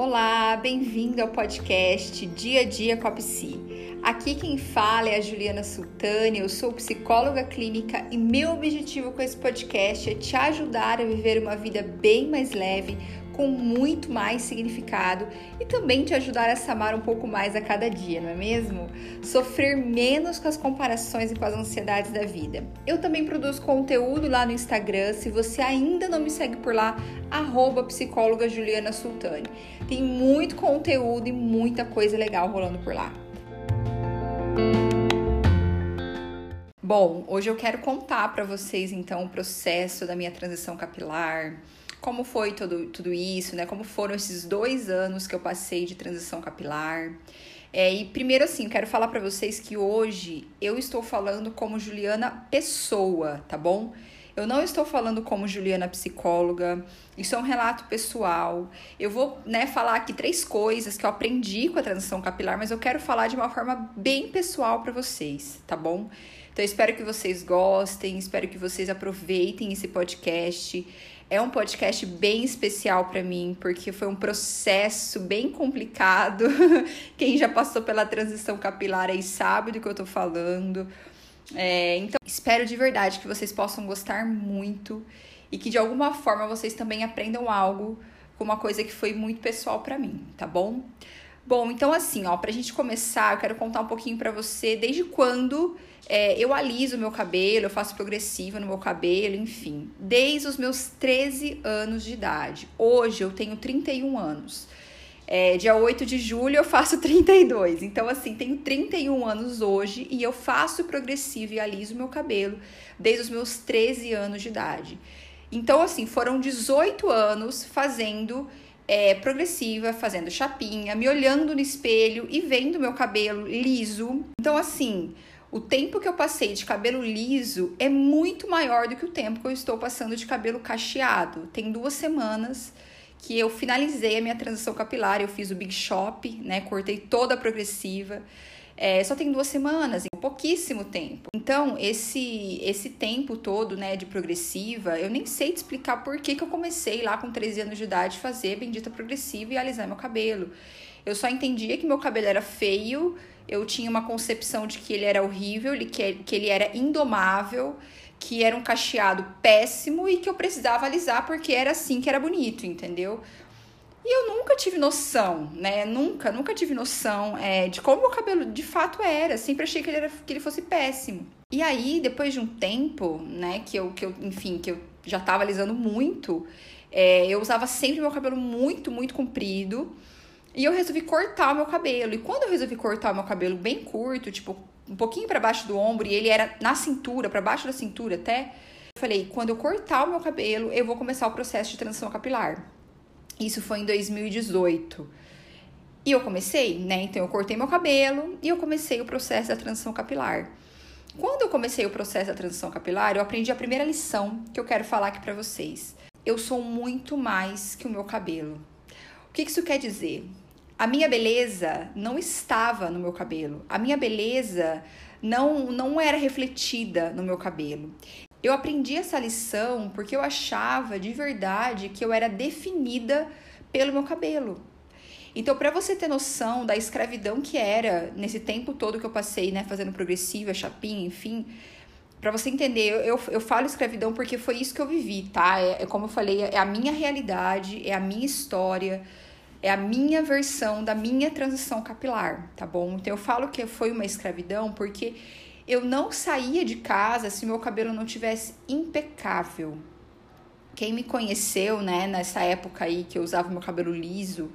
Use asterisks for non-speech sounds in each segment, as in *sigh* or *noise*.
Olá, bem-vindo ao podcast Dia a Dia com a Psi. Aqui quem fala é a Juliana Sultani, eu sou psicóloga clínica e meu objetivo com esse podcast é te ajudar a viver uma vida bem mais leve, com muito mais significado e também te ajudar a se amar um pouco mais a cada dia, não é mesmo? Sofrer menos com as comparações e com as ansiedades da vida. Eu também produzo conteúdo lá no Instagram, se você ainda não me segue por lá, arroba psicóloga Juliana Sultani. Tem muito conteúdo e muita coisa legal rolando por lá. Bom, hoje eu quero contar para vocês então o processo da minha transição capilar, como foi tudo, tudo isso, né? Como foram esses dois anos que eu passei de transição capilar. É, e primeiro assim, quero falar para vocês que hoje eu estou falando como Juliana pessoa, tá bom? Eu não estou falando como Juliana psicóloga, isso é um relato pessoal. Eu vou né, falar aqui três coisas que eu aprendi com a transição capilar, mas eu quero falar de uma forma bem pessoal para vocês, tá bom? Então, espero que vocês gostem, espero que vocês aproveitem esse podcast. É um podcast bem especial para mim, porque foi um processo bem complicado. *laughs* Quem já passou pela transição capilar aí sabe do que eu tô falando. É, então, espero de verdade que vocês possam gostar muito e que de alguma forma vocês também aprendam algo com uma coisa que foi muito pessoal para mim, tá bom? Bom, então assim, ó, pra gente começar, eu quero contar um pouquinho para você desde quando é, eu aliso o meu cabelo, eu faço progressiva no meu cabelo, enfim. Desde os meus 13 anos de idade. Hoje eu tenho 31 anos. É, dia 8 de julho eu faço *laughs* 32. Então, assim, tenho 31 anos hoje e eu faço progressiva e aliso meu cabelo desde os meus 13 anos de idade. Então, assim, foram 18 anos fazendo é, progressiva, fazendo chapinha, me olhando no espelho e vendo meu cabelo liso. Então, assim, o tempo que eu passei de cabelo liso é muito maior do que o tempo que eu estou passando de cabelo cacheado. Tem duas semanas que eu finalizei a minha transição capilar, eu fiz o Big Shop, né? Cortei toda a progressiva. É, só tem duas semanas, pouquíssimo tempo. Então, esse esse tempo todo, né, de progressiva, eu nem sei te explicar por que, que eu comecei lá com 13 anos de idade fazer bendita progressiva e alisar meu cabelo. Eu só entendia que meu cabelo era feio eu tinha uma concepção de que ele era horrível, que ele era indomável, que era um cacheado péssimo e que eu precisava alisar porque era assim que era bonito, entendeu? E eu nunca tive noção, né? Nunca, nunca tive noção é, de como o cabelo de fato era. Sempre achei que ele, era, que ele fosse péssimo. E aí, depois de um tempo, né, que eu, que eu enfim, que eu já tava alisando muito, é, eu usava sempre meu cabelo muito, muito comprido. E eu resolvi cortar o meu cabelo. E quando eu resolvi cortar o meu cabelo bem curto, tipo, um pouquinho para baixo do ombro, e ele era na cintura, para baixo da cintura até, eu falei, quando eu cortar o meu cabelo, eu vou começar o processo de transição capilar. Isso foi em 2018. E eu comecei, né? Então eu cortei meu cabelo e eu comecei o processo da transição capilar. Quando eu comecei o processo da transição capilar, eu aprendi a primeira lição que eu quero falar aqui para vocês. Eu sou muito mais que o meu cabelo. O que isso quer dizer? a minha beleza não estava no meu cabelo. A minha beleza não, não era refletida no meu cabelo. Eu aprendi essa lição porque eu achava de verdade que eu era definida pelo meu cabelo. Então, para você ter noção da escravidão que era nesse tempo todo que eu passei, né, fazendo progressiva, chapinha, enfim, para você entender, eu, eu, falo escravidão porque foi isso que eu vivi, tá? É, é como eu falei, é a minha realidade, é a minha história é a minha versão da minha transição capilar, tá bom? Então eu falo que foi uma escravidão porque eu não saía de casa se meu cabelo não tivesse impecável. Quem me conheceu, né, nessa época aí que eu usava meu cabelo liso,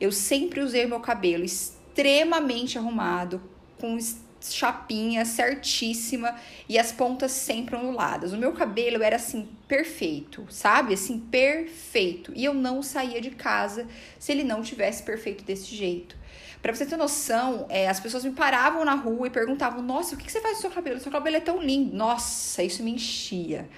eu sempre usei meu cabelo extremamente arrumado, com chapinha certíssima e as pontas sempre onduladas. O meu cabelo era assim perfeito, sabe? Assim perfeito. E eu não saía de casa se ele não tivesse perfeito desse jeito. Para você ter noção, é, as pessoas me paravam na rua e perguntavam: Nossa, o que você faz com seu cabelo? Seu cabelo é tão lindo. Nossa, isso me enchia.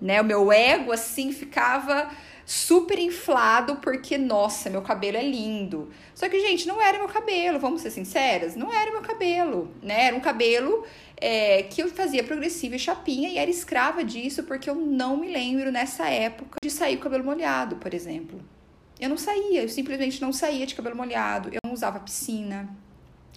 Né? O meu ego assim ficava super inflado porque, nossa, meu cabelo é lindo. Só que, gente, não era meu cabelo, vamos ser sinceras, não era meu cabelo, né? Era um cabelo é, que eu fazia progressiva e chapinha e era escrava disso porque eu não me lembro nessa época de sair com o cabelo molhado, por exemplo. Eu não saía, eu simplesmente não saía de cabelo molhado, eu não usava piscina,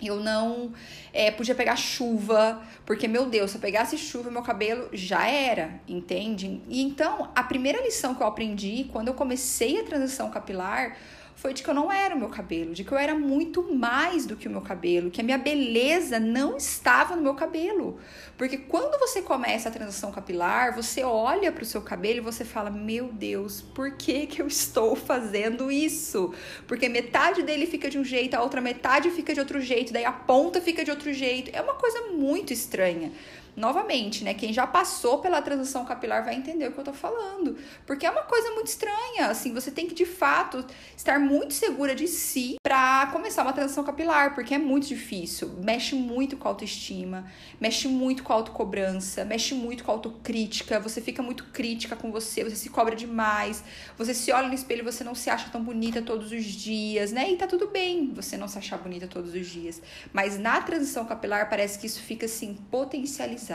eu não é, podia pegar chuva, porque, meu Deus, se eu pegasse chuva, meu cabelo já era, entende? E então, a primeira lição que eu aprendi quando eu comecei a transição capilar foi de que eu não era o meu cabelo, de que eu era muito mais do que o meu cabelo, que a minha beleza não estava no meu cabelo. Porque quando você começa a transição capilar, você olha para o seu cabelo e você fala: Meu Deus, por que, que eu estou fazendo isso? Porque metade dele fica de um jeito, a outra metade fica de outro jeito, daí a ponta fica de outro jeito. É uma coisa muito estranha novamente, né? Quem já passou pela transição capilar vai entender o que eu tô falando. Porque é uma coisa muito estranha, assim, você tem que de fato estar muito segura de si para começar uma transição capilar, porque é muito difícil. Mexe muito com a autoestima, mexe muito com a autocobrança, mexe muito com a autocrítica, você fica muito crítica com você, você se cobra demais, você se olha no espelho e você não se acha tão bonita todos os dias, né? E tá tudo bem você não se achar bonita todos os dias. Mas na transição capilar parece que isso fica assim potencializado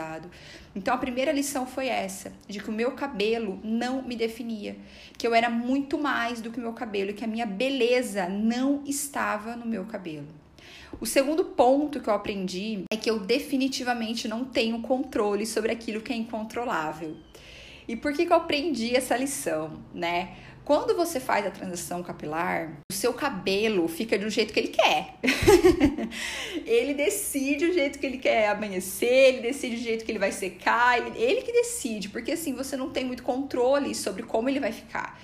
então a primeira lição foi essa, de que o meu cabelo não me definia, que eu era muito mais do que o meu cabelo e que a minha beleza não estava no meu cabelo. O segundo ponto que eu aprendi é que eu definitivamente não tenho controle sobre aquilo que é incontrolável. E por que, que eu aprendi essa lição, né? Quando você faz a transição capilar, o seu cabelo fica do jeito que ele quer. *laughs* ele decide o jeito que ele quer amanhecer, ele decide o jeito que ele vai secar, ele, ele que decide, porque assim você não tem muito controle sobre como ele vai ficar.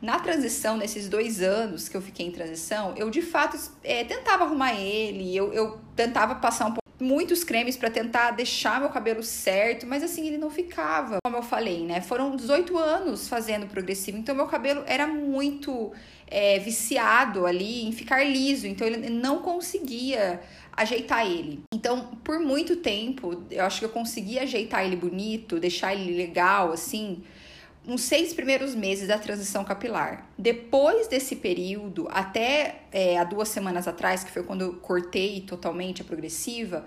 Na transição, nesses dois anos que eu fiquei em transição, eu de fato é, tentava arrumar ele, eu, eu tentava passar um pouco muitos cremes para tentar deixar meu cabelo certo, mas assim ele não ficava. Como eu falei, né? Foram 18 anos fazendo progressivo, então meu cabelo era muito é, viciado ali em ficar liso, então ele não conseguia ajeitar ele. Então, por muito tempo, eu acho que eu consegui ajeitar ele bonito, deixar ele legal, assim, uns seis primeiros meses da transição capilar. Depois desse período, até é, há duas semanas atrás, que foi quando eu cortei totalmente a progressiva,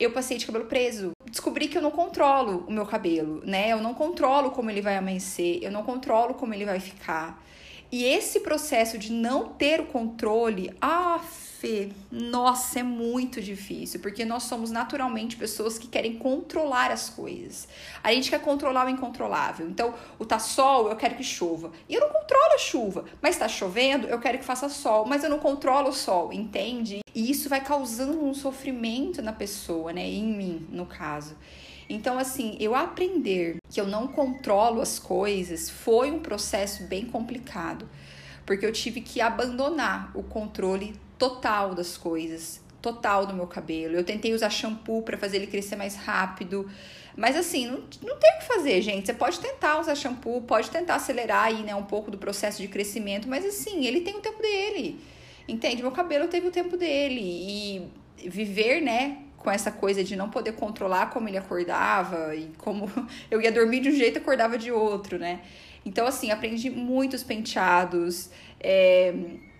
eu passei de cabelo preso. Descobri que eu não controlo o meu cabelo, né? Eu não controlo como ele vai amanhecer, eu não controlo como ele vai ficar. E esse processo de não ter o controle, ah, Fê, nossa, é muito difícil, porque nós somos naturalmente pessoas que querem controlar as coisas. A gente quer controlar o incontrolável. Então, o tá sol, eu quero que chova. E eu não controlo a chuva, mas tá chovendo, eu quero que faça sol, mas eu não controlo o sol, entende? E isso vai causando um sofrimento na pessoa, né? Em mim, no caso. Então, assim, eu aprender que eu não controlo as coisas foi um processo bem complicado, porque eu tive que abandonar o controle total das coisas, total do meu cabelo. Eu tentei usar shampoo para fazer ele crescer mais rápido. Mas assim, não, não tem o que fazer, gente. Você pode tentar usar shampoo, pode tentar acelerar aí, né, um pouco do processo de crescimento, mas assim, ele tem o tempo dele. Entende? Meu cabelo teve o tempo dele. E viver, né, com essa coisa de não poder controlar como ele acordava e como *laughs* eu ia dormir de um jeito e acordava de outro, né? Então, assim, aprendi muitos penteados. É,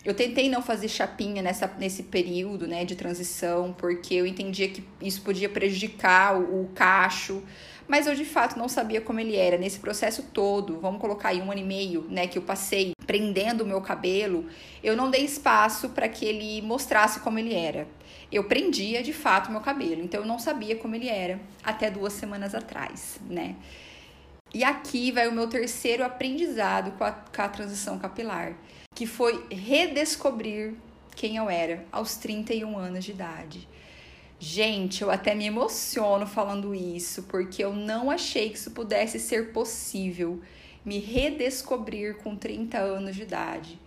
eu tentei não fazer chapinha nessa, nesse período né, de transição, porque eu entendia que isso podia prejudicar o, o cacho, mas eu de fato não sabia como ele era. Nesse processo todo, vamos colocar aí um ano e meio, né, que eu passei prendendo o meu cabelo, eu não dei espaço para que ele mostrasse como ele era. Eu prendia de fato meu cabelo, então eu não sabia como ele era até duas semanas atrás, né? E aqui vai o meu terceiro aprendizado com a, com a transição capilar que foi redescobrir quem eu era aos 31 anos de idade. Gente, eu até me emociono falando isso, porque eu não achei que isso pudesse ser possível, me redescobrir com 30 anos de idade.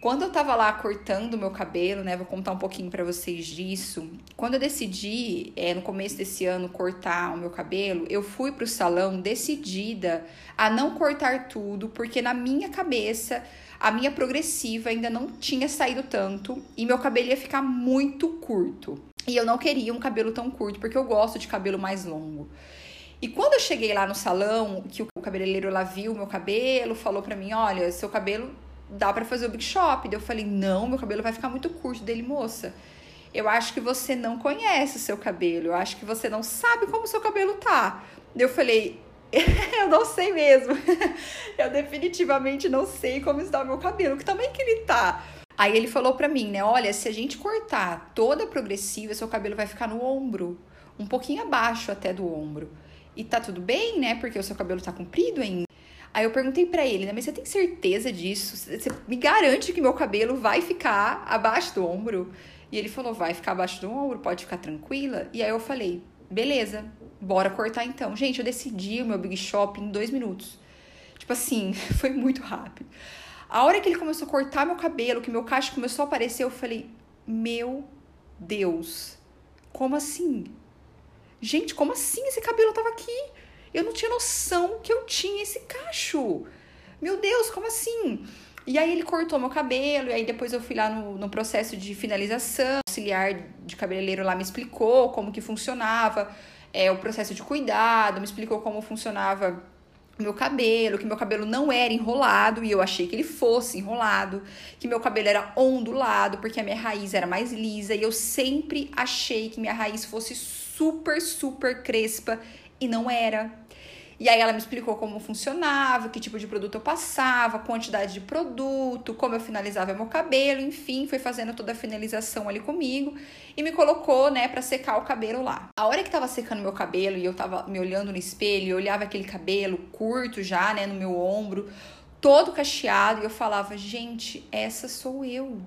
Quando eu tava lá cortando meu cabelo, né, vou contar um pouquinho para vocês disso. Quando eu decidi, é, no começo desse ano, cortar o meu cabelo, eu fui pro salão decidida a não cortar tudo, porque na minha cabeça a minha progressiva ainda não tinha saído tanto e meu cabelo ia ficar muito curto. E eu não queria um cabelo tão curto, porque eu gosto de cabelo mais longo. E quando eu cheguei lá no salão, que o cabeleireiro lá viu meu cabelo, falou pra mim: Olha, seu cabelo dá para fazer o Big Shop. Daí eu falei: Não, meu cabelo vai ficar muito curto. Dele, moça, eu acho que você não conhece o seu cabelo, eu acho que você não sabe como o seu cabelo tá. Daí eu falei: *laughs* eu não sei mesmo. *laughs* eu definitivamente não sei como está o meu cabelo. Que tamanho que ele tá? Aí ele falou pra mim, né? Olha, se a gente cortar toda progressiva, seu cabelo vai ficar no ombro. Um pouquinho abaixo até do ombro. E tá tudo bem, né? Porque o seu cabelo tá comprido ainda. Aí eu perguntei para ele, né? Mas você tem certeza disso? Você me garante que meu cabelo vai ficar abaixo do ombro? E ele falou, vai ficar abaixo do ombro, pode ficar tranquila. E aí eu falei, beleza, bora cortar então. Gente, eu decidi o meu Big Shop em dois minutos. Tipo assim, *laughs* foi muito rápido. A hora que ele começou a cortar meu cabelo, que meu cacho começou a aparecer, eu falei, meu Deus, como assim? Gente, como assim esse cabelo tava aqui? Eu não tinha noção que eu tinha esse cacho. Meu Deus, como assim? E aí ele cortou meu cabelo, e aí depois eu fui lá no, no processo de finalização. O auxiliar de cabeleireiro lá me explicou como que funcionava é, o processo de cuidado, me explicou como funcionava meu cabelo, que meu cabelo não era enrolado e eu achei que ele fosse enrolado, que meu cabelo era ondulado porque a minha raiz era mais lisa e eu sempre achei que minha raiz fosse super, super crespa e não era. E aí ela me explicou como funcionava, que tipo de produto eu passava, quantidade de produto, como eu finalizava meu cabelo, enfim, foi fazendo toda a finalização ali comigo e me colocou, né, para secar o cabelo lá. A hora que tava secando meu cabelo e eu tava me olhando no espelho, eu olhava aquele cabelo curto já, né, no meu ombro, todo cacheado, e eu falava, gente, essa sou eu.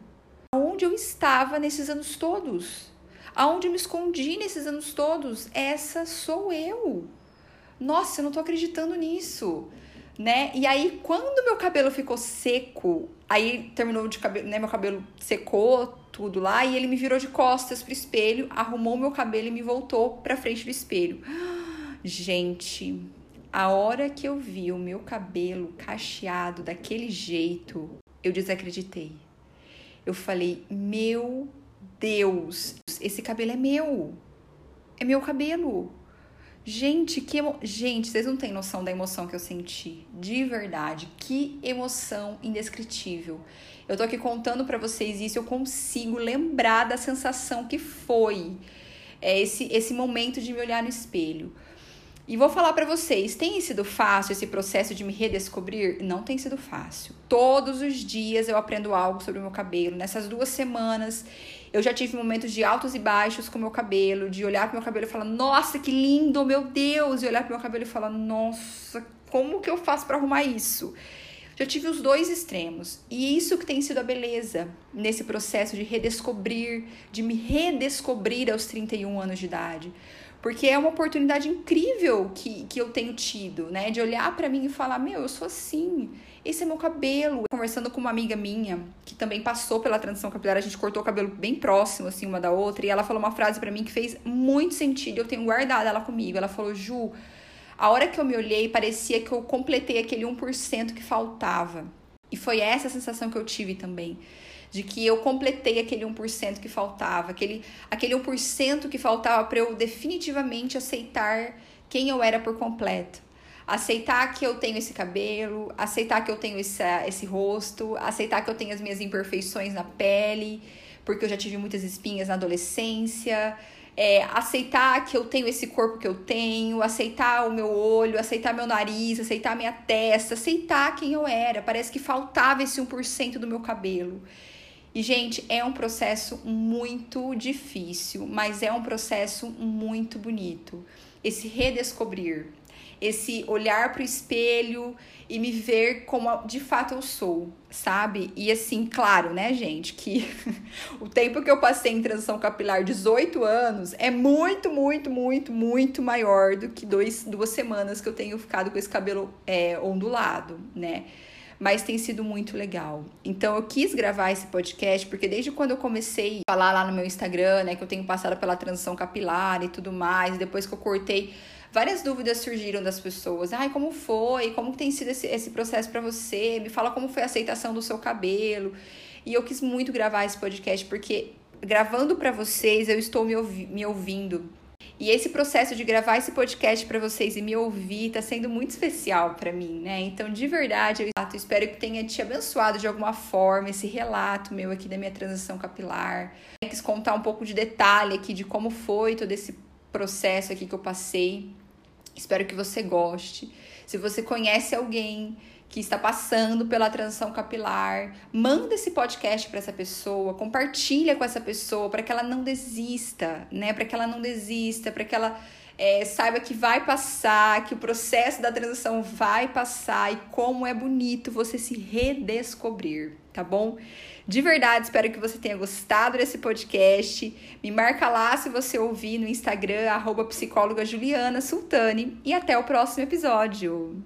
Aonde eu estava nesses anos todos? Aonde eu me escondi nesses anos todos? Essa sou eu nossa, eu não tô acreditando nisso, né? E aí, quando meu cabelo ficou seco, aí terminou de cabelo, né? Meu cabelo secou tudo lá e ele me virou de costas pro espelho, arrumou meu cabelo e me voltou pra frente do espelho. Gente, a hora que eu vi o meu cabelo cacheado daquele jeito, eu desacreditei. Eu falei, meu Deus, esse cabelo é meu. É meu cabelo. Gente, que emo... gente, vocês não têm noção da emoção que eu senti, de verdade. Que emoção indescritível. Eu tô aqui contando para vocês isso, eu consigo lembrar da sensação que foi é, esse esse momento de me olhar no espelho. E vou falar para vocês, tem sido fácil esse processo de me redescobrir? Não tem sido fácil. Todos os dias eu aprendo algo sobre o meu cabelo. Nessas duas semanas eu já tive momentos de altos e baixos com meu cabelo, de olhar pro meu cabelo e falar, nossa, que lindo, meu Deus! E olhar pro meu cabelo e falar, nossa, como que eu faço para arrumar isso? Já tive os dois extremos. E isso que tem sido a beleza nesse processo de redescobrir, de me redescobrir aos 31 anos de idade. Porque é uma oportunidade incrível que, que eu tenho tido, né? De olhar para mim e falar: Meu, eu sou assim, esse é meu cabelo. Conversando com uma amiga minha, que também passou pela transição capilar, a gente cortou o cabelo bem próximo, assim, uma da outra, e ela falou uma frase para mim que fez muito sentido. Eu tenho guardado ela comigo. Ela falou: Ju, a hora que eu me olhei, parecia que eu completei aquele 1% que faltava. E foi essa a sensação que eu tive também de que eu completei aquele 1% que faltava, aquele, aquele 1% que faltava para eu definitivamente aceitar quem eu era por completo. Aceitar que eu tenho esse cabelo, aceitar que eu tenho esse, esse rosto, aceitar que eu tenho as minhas imperfeições na pele, porque eu já tive muitas espinhas na adolescência, é, aceitar que eu tenho esse corpo que eu tenho, aceitar o meu olho, aceitar meu nariz, aceitar minha testa, aceitar quem eu era. Parece que faltava esse 1% do meu cabelo. E, gente, é um processo muito difícil, mas é um processo muito bonito. Esse redescobrir, esse olhar para o espelho e me ver como de fato eu sou, sabe? E assim, claro, né, gente, que *laughs* o tempo que eu passei em transição capilar, 18 anos, é muito, muito, muito, muito maior do que dois, duas semanas que eu tenho ficado com esse cabelo é, ondulado, né? mas tem sido muito legal. Então eu quis gravar esse podcast porque desde quando eu comecei a falar lá no meu Instagram, né, que eu tenho passado pela transição capilar e tudo mais, depois que eu cortei, várias dúvidas surgiram das pessoas. Ai, como foi? Como tem sido esse, esse processo para você? Me fala como foi a aceitação do seu cabelo. E eu quis muito gravar esse podcast porque gravando para vocês eu estou me, ouvi me ouvindo e esse processo de gravar esse podcast para vocês e me ouvir tá sendo muito especial para mim, né? Então, de verdade, eu espero que tenha te abençoado de alguma forma esse relato meu aqui da minha transição capilar. Eu quis contar um pouco de detalhe aqui de como foi todo esse processo aqui que eu passei. Espero que você goste. Se você conhece alguém que está passando pela transição capilar, manda esse podcast para essa pessoa, compartilha com essa pessoa para que ela não desista, né? Para que ela não desista, para que ela é, saiba que vai passar, que o processo da transição vai passar e como é bonito você se redescobrir, tá bom? De verdade, espero que você tenha gostado desse podcast. Me marca lá se você ouvir no Instagram, arroba psicóloga Juliana Sultani. E até o próximo episódio.